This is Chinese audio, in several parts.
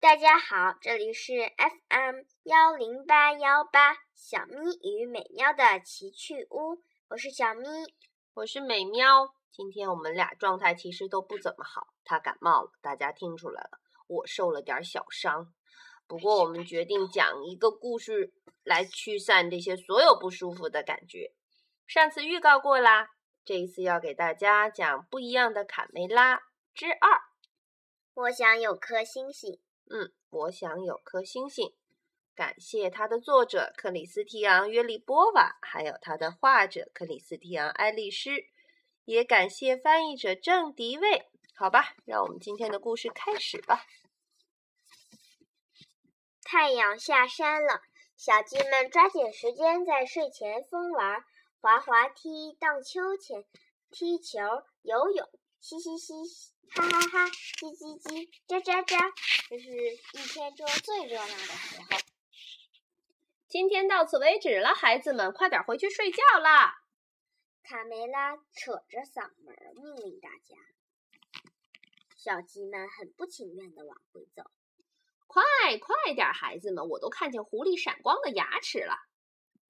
大家好，这里是 FM 幺零八幺八小咪与美喵的奇趣屋，我是小咪，我是美喵。今天我们俩状态其实都不怎么好，他感冒了，大家听出来了，我受了点小伤。不过我们决定讲一个故事来驱散这些所有不舒服的感觉。上次预告过啦，这一次要给大家讲不一样的卡梅拉之二。我想有颗星星。嗯，我想有颗星星。感谢它的作者克里斯提昂·约利波瓦，还有它的画者克里斯提昂·爱丽丝，也感谢翻译者郑迪卫。好吧，让我们今天的故事开始吧。太阳下山了，小鸡们抓紧时间在睡前疯玩，滑滑梯、荡秋千、踢球、游泳，嘻嘻嘻。哈哈哈，叽叽叽，喳喳喳，这是一天中最热闹的时候。今天到此为止了，孩子们，快点回去睡觉啦！卡梅拉扯着嗓门命令大家。小鸡们很不情愿地往回走。快快点，孩子们，我都看见狐狸闪光的牙齿了。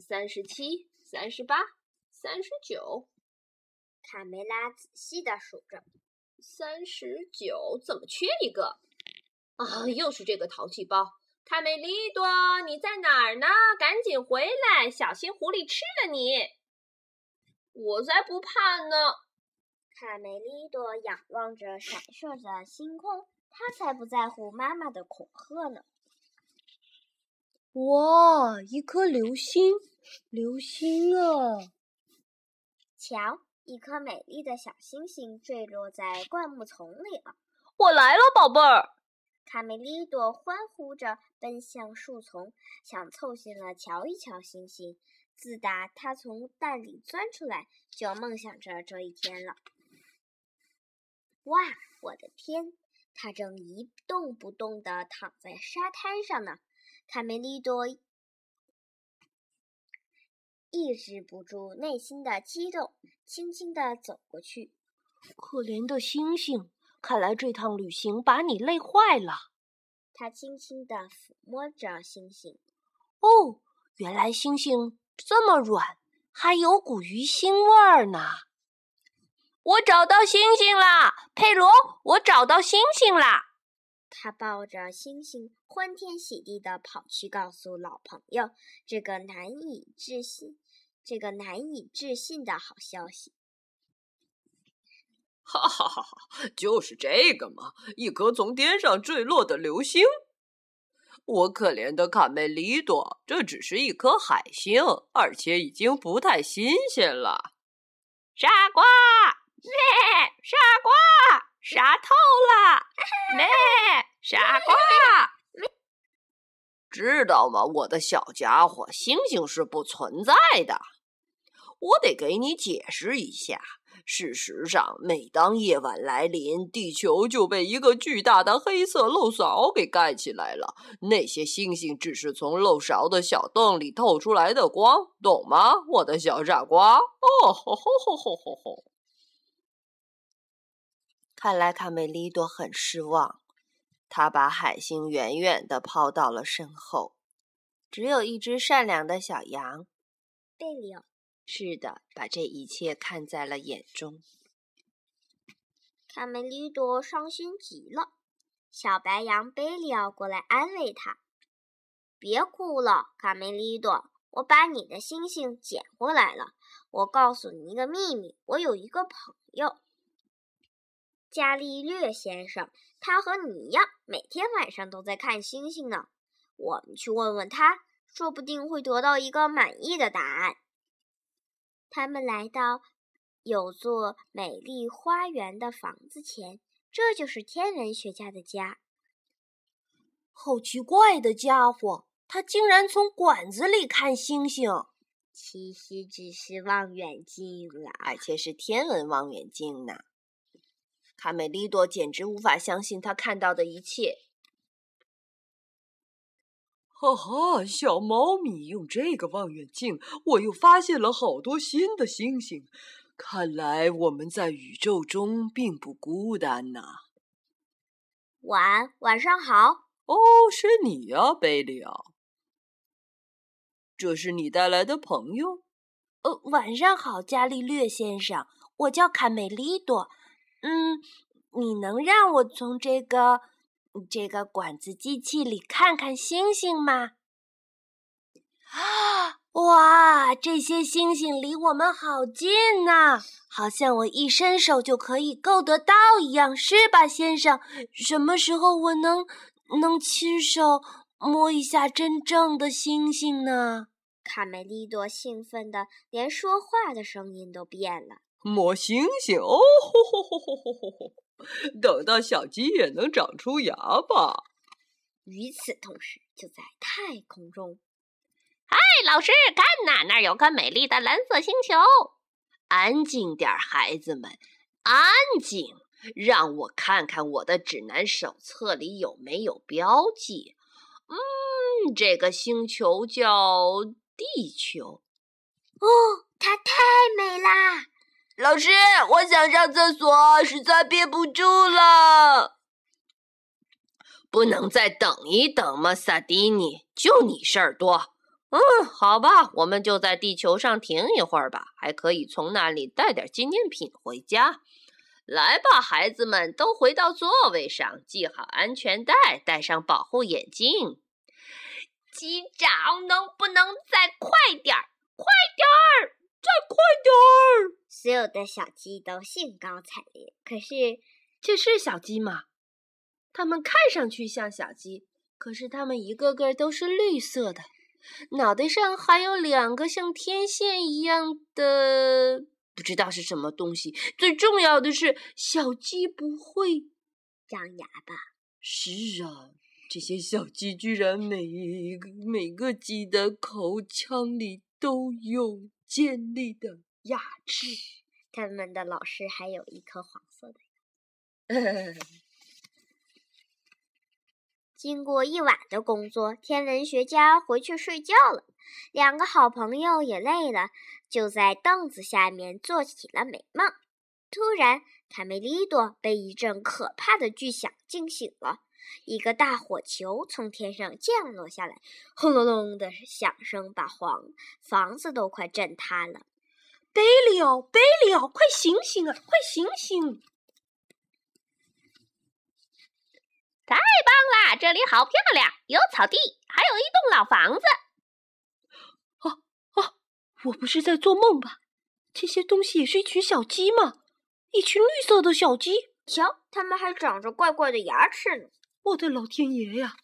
三十七，三十八，三十九。卡梅拉仔细地数着。三十九，怎么缺一个？啊，又是这个淘气包！卡梅利多，你在哪儿呢？赶紧回来，小心狐狸吃了你！我才不怕呢！卡梅利多仰望着闪烁的星空，他才不在乎妈妈的恐吓呢。哇，一颗流星，流星啊！瞧。一颗美丽的小星星坠落在灌木丛里了。我来了，宝贝儿！卡梅利多欢呼着奔向树丛，想凑近了瞧一瞧星星。自打他从蛋里钻出来，就梦想着这一天了。哇，我的天！他正一动不动地躺在沙滩上呢。卡梅利多抑制不住内心的激动。轻轻地走过去，可怜的星星，看来这趟旅行把你累坏了。他轻轻地抚摸着星星。哦，原来星星这么软，还有股鱼腥味儿呢。我找到星星啦，佩罗！我找到星星啦！他抱着星星，欢天喜地地跑去告诉老朋友这个难以置信。这个难以置信的好消息！哈哈哈哈！就是这个嘛，一颗从天上坠落的流星。我可怜的卡梅利多，这只是一颗海星，而且已经不太新鲜了。傻瓜，傻瓜，傻透了，咩！傻瓜，知道吗，我的小家伙，星星是不存在的。我得给你解释一下。事实上，每当夜晚来临，地球就被一个巨大的黑色漏勺给盖起来了。那些星星只是从漏勺的小洞里透出来的光，懂吗，我的小傻瓜？哦吼吼吼吼吼吼！看来卡梅利多很失望，他把海星远远地抛到了身后，只有一只善良的小羊贝利奥。是的，把这一切看在了眼中。卡梅利多伤心极了，小白羊贝利奥过来安慰他：“别哭了，卡梅利多，我把你的星星捡回来了。我告诉你一个秘密，我有一个朋友，伽利略先生，他和你一样，每天晚上都在看星星呢。我们去问问他，说不定会得到一个满意的答案。”他们来到有座美丽花园的房子前，这就是天文学家的家。好奇怪的家伙，他竟然从管子里看星星。其实只是望远镜啦，而且是天文望远镜呢。卡梅利多简直无法相信他看到的一切。哈哈，小猫咪用这个望远镜，我又发现了好多新的星星。看来我们在宇宙中并不孤单呐。晚晚上好，哦，是你呀，贝利奥。这是你带来的朋友？呃，晚上好，伽利略先生，我叫卡梅利多。嗯，你能让我从这个这个管子机器里看看星星吗？啊！哇，这些星星离我们好近呐，好像我一伸手就可以够得到一样，是吧，先生？什么时候我能能亲手摸一下真正的星星呢？卡梅利多兴奋的连说话的声音都变了。摸星星哦，吼吼吼吼吼吼吼！等到小鸡也能长出牙吧。与此同时，就在太空中。嗨，老师，看呐，那儿有个美丽的蓝色星球。安静点，孩子们，安静！让我看看我的指南手册里有没有标记。嗯，这个星球叫地球。哦，它太美啦！老师，我想上厕所，实在憋不住了。不能再等一等吗，萨迪尼？就你事儿多。嗯，好吧，我们就在地球上停一会儿吧，还可以从那里带点纪念品回家。来吧，孩子们，都回到座位上，系好安全带，戴上保护眼镜。机长，能不能再快点儿？快点儿，快点儿！所有的小鸡都兴高采烈。可是，这是小鸡吗？它们看上去像小鸡，可是它们一个个都是绿色的。脑袋上还有两个像天线一样的，不知道是什么东西。最重要的是，小鸡不会长牙吧？是啊，这些小鸡居然每一个每个鸡的口腔里都有尖利的牙齿。他们的老师还有一颗黄色的。经过一晚的工作，天文学家回去睡觉了。两个好朋友也累了，就在凳子下面做起了美梦。突然，卡梅利多被一阵可怕的巨响惊醒了。一个大火球从天上降落下来，轰隆隆的响声把房房子都快震塌了。贝利奥，贝利奥，快醒醒啊！快醒醒！太棒啦，这里好漂亮，有草地，还有一栋老房子。啊啊！我不是在做梦吧？这些东西也是一群小鸡吗？一群绿色的小鸡。瞧，它们还长着怪怪的牙齿呢！我的老天爷呀！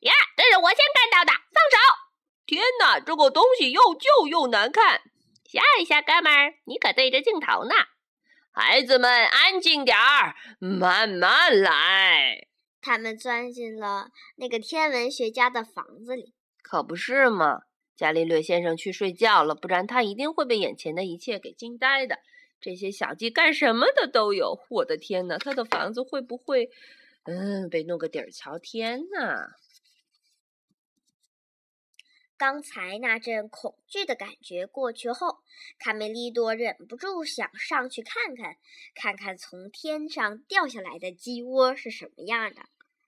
呀，这是我先看到的，放手！天哪，这个东西又旧又难看。吓一吓，哥们儿，你可对着镜头呢。孩子们，安静点儿，慢慢来。他们钻进了那个天文学家的房子里，可不是嘛？伽利略先生去睡觉了，不然他一定会被眼前的一切给惊呆的。这些小鸡干什么的都有。我的天哪，他的房子会不会，嗯，被弄个底儿朝天呢？刚才那阵恐惧的感觉过去后，卡梅利多忍不住想上去看看，看看从天上掉下来的鸡窝是什么样的。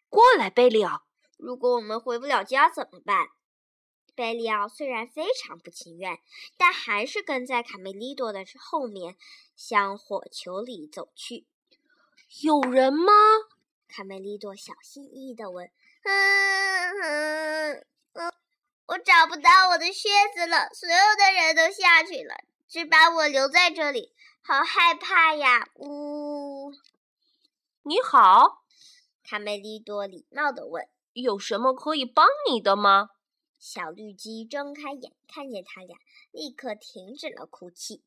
过来，贝利奥。如果我们回不了家怎么办？贝利奥虽然非常不情愿，但还是跟在卡梅利多的后面向火球里走去。有人吗？卡梅利多小心翼翼地问。嗯嗯嗯。我找不到我的靴子了，所有的人都下去了，只把我留在这里，好害怕呀！呜，你好，卡梅利多礼貌地问：“有什么可以帮你的吗？”小绿鸡睁开眼，看见他俩，立刻停止了哭泣。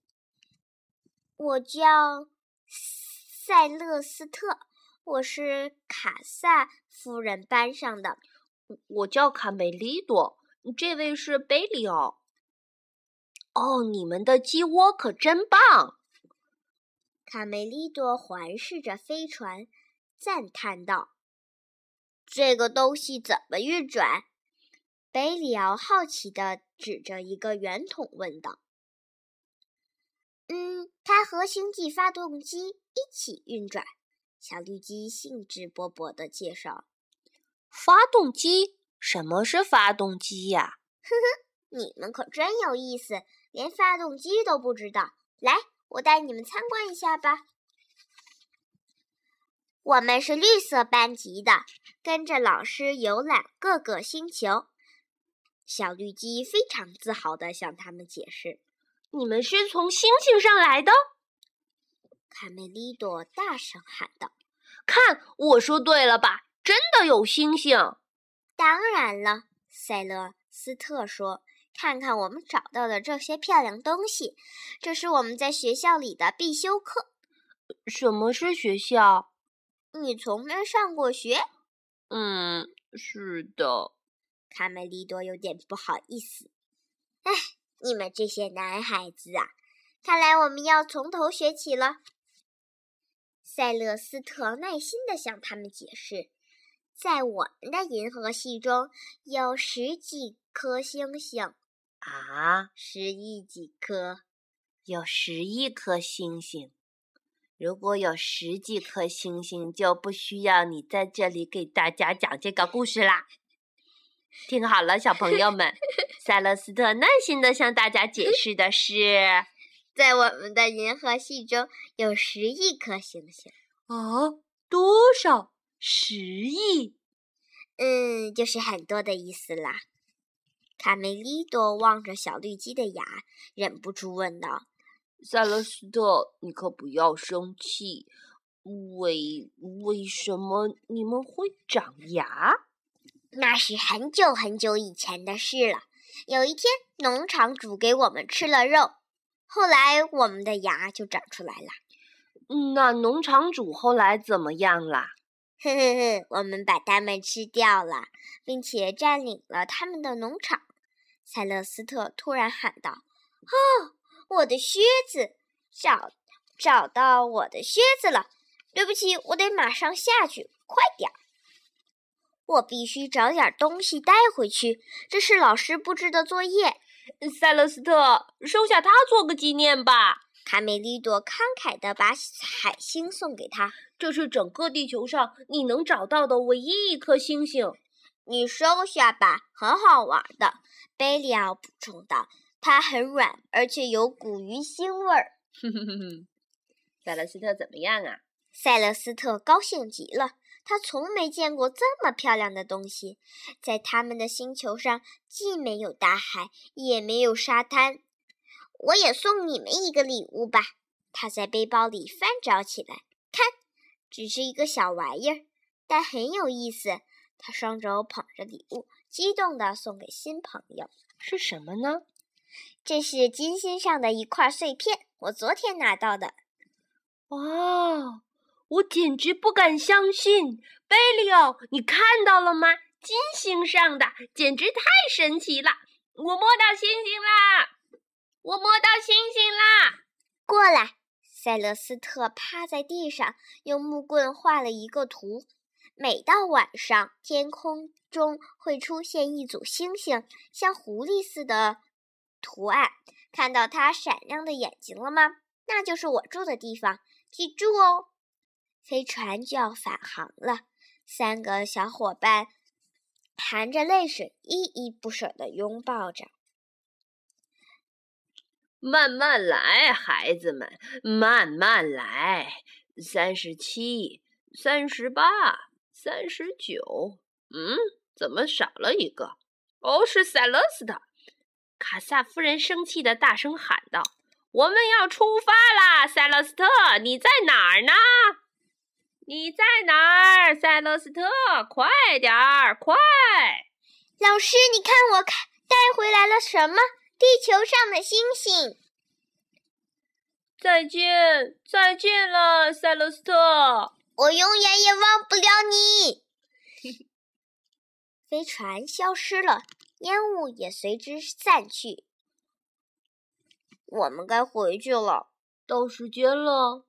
我叫塞勒斯特，我是卡萨夫人班上的。我叫卡梅利多。这位是贝里奥。哦，你们的鸡窝可真棒！卡梅利多环视着飞船，赞叹道：“这个东西怎么运转？”贝里奥好奇地指着一个圆筒问道：“嗯，它和星际发动机一起运转。”小绿鸡兴致勃勃地介绍。发动机？什么是发动机呀？呵呵，你们可真有意思，连发动机都不知道。来，我带你们参观一下吧。我们是绿色班级的，跟着老师游览各个星球。小绿鸡非常自豪地向他们解释：“你们是从星星上来的。”卡梅利多大声喊道：“看，我说对了吧？真的有星星！”当然了，塞勒斯特说：“看看我们找到的这些漂亮东西，这是我们在学校里的必修课。”什么是学校？你从没上过学？嗯，是的。卡梅利多有点不好意思。哎，你们这些男孩子啊，看来我们要从头学起了。塞勒斯特耐心地向他们解释，在我们的银河系中有十几颗星星。啊，十亿几颗？有十亿颗星星。如果有十几颗星星，就不需要你在这里给大家讲这个故事啦。听好了，小朋友们，塞勒斯特耐心的向大家解释的是，在我们的银河系中有十亿颗星星。哦，多少？十亿？嗯，就是很多的意思啦。卡梅利多望着小绿鸡的牙，忍不住问道。塞勒斯特，你可不要生气。为为什么你们会长牙？那是很久很久以前的事了。有一天，农场主给我们吃了肉，后来我们的牙就长出来了。那农场主后来怎么样啦？呵呵呵，我们把它们吃掉了，并且占领了他们的农场。塞勒斯特突然喊道：“哦！”我的靴子，找找到我的靴子了。对不起，我得马上下去，快点儿！我必须找点东西带回去，这是老师布置的作业。塞勒斯特，收下它做个纪念吧。卡梅利多慷慨地把海星送给他，这是整个地球上你能找到的唯一一颗星星。你收下吧，很好玩的。贝利奥补充道。它很软，而且有股鱼腥味儿。哼哼哼哼，塞勒斯特怎么样啊？塞勒斯特高兴极了，他从没见过这么漂亮的东西。在他们的星球上，既没有大海，也没有沙滩。我也送你们一个礼物吧。他在背包里翻找起来，看，只是一个小玩意儿，但很有意思。他双手捧着礼物，激动地送给新朋友。是什么呢？这是金星上的一块碎片，我昨天拿到的。哇，我简直不敢相信！贝利奥，你看到了吗？金星上的，简直太神奇了！我摸到星星啦！我摸到星星啦！过来，塞勒斯特趴在地上，用木棍画了一个图。每到晚上，天空中会出现一组星星，像狐狸似的。图案，看到它闪亮的眼睛了吗？那就是我住的地方，记住哦。飞船就要返航了，三个小伙伴含着泪水，依依不舍地拥抱着。慢慢来，孩子们，慢慢来。三十七，三十八，三十九。嗯，怎么少了一个？哦，是塞勒斯特。卡萨夫人生气的大声喊道：“我们要出发啦！塞勒斯特，你在哪儿呢？你在哪儿，塞勒斯特？快点儿，快！老师，你看我看带回来了什么？地球上的星星。再见，再见了，塞勒斯特。我永远也忘不了你。飞船消失了。烟雾也随之散去。我们该回去了，到时间了。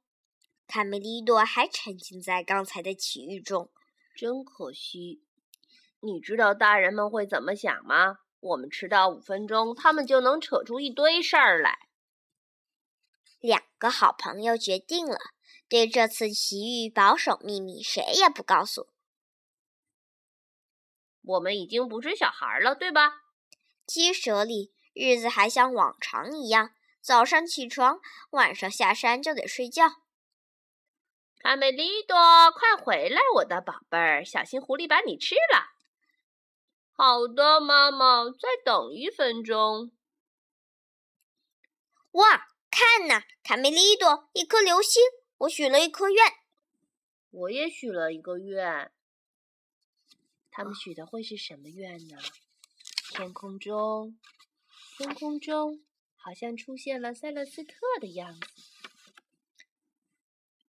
卡梅利多还沉浸在刚才的奇遇中，真可惜。你知道大人们会怎么想吗？我们迟到五分钟，他们就能扯出一堆事儿来。两个好朋友决定了，对这次奇遇保守秘密，谁也不告诉。我们已经不是小孩了，对吧？鸡舍里日子还像往常一样，早上起床，晚上下山就得睡觉。卡梅利多，快回来，我的宝贝儿，小心狐狸把你吃了。好的，妈妈，再等一分钟。哇，看呐，卡梅利多，一颗流星，我许了一颗愿。我也许了一个愿。他们许的会是什么愿呢？天空中，天空中好像出现了塞勒斯特的样子。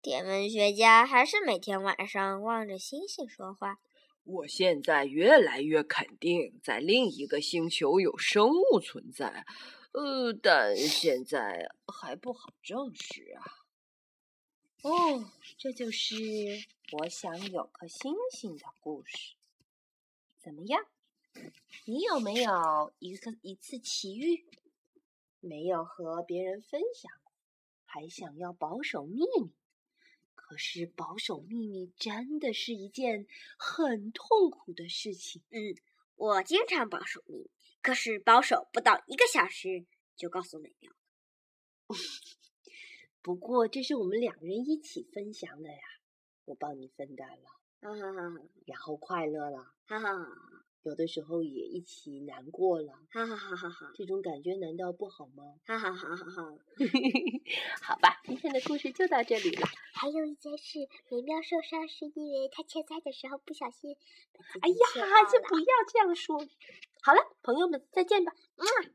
天文学家还是每天晚上望着星星说话。我现在越来越肯定，在另一个星球有生物存在，呃，但现在还不好证实啊。哦，这就是我想有颗星星的故事。怎么样？你有没有一个一次奇遇，没有和别人分享，还想要保守秘密？可是保守秘密真的是一件很痛苦的事情。嗯，我经常保守秘密，可是保守不到一个小时就告诉美妙。不过这是我们两人一起分享的呀，我帮你分担了，然后快乐了，哈哈，有的时候也一起难过了，哈哈哈哈哈，这种感觉难道不好吗？哈哈哈哈哈。好吧，今天的故事就到这里了。还有一件事，美妙受伤是因为他切菜的时候不小心。哎呀，先不要这样说。好了，朋友们，再见吧。嗯。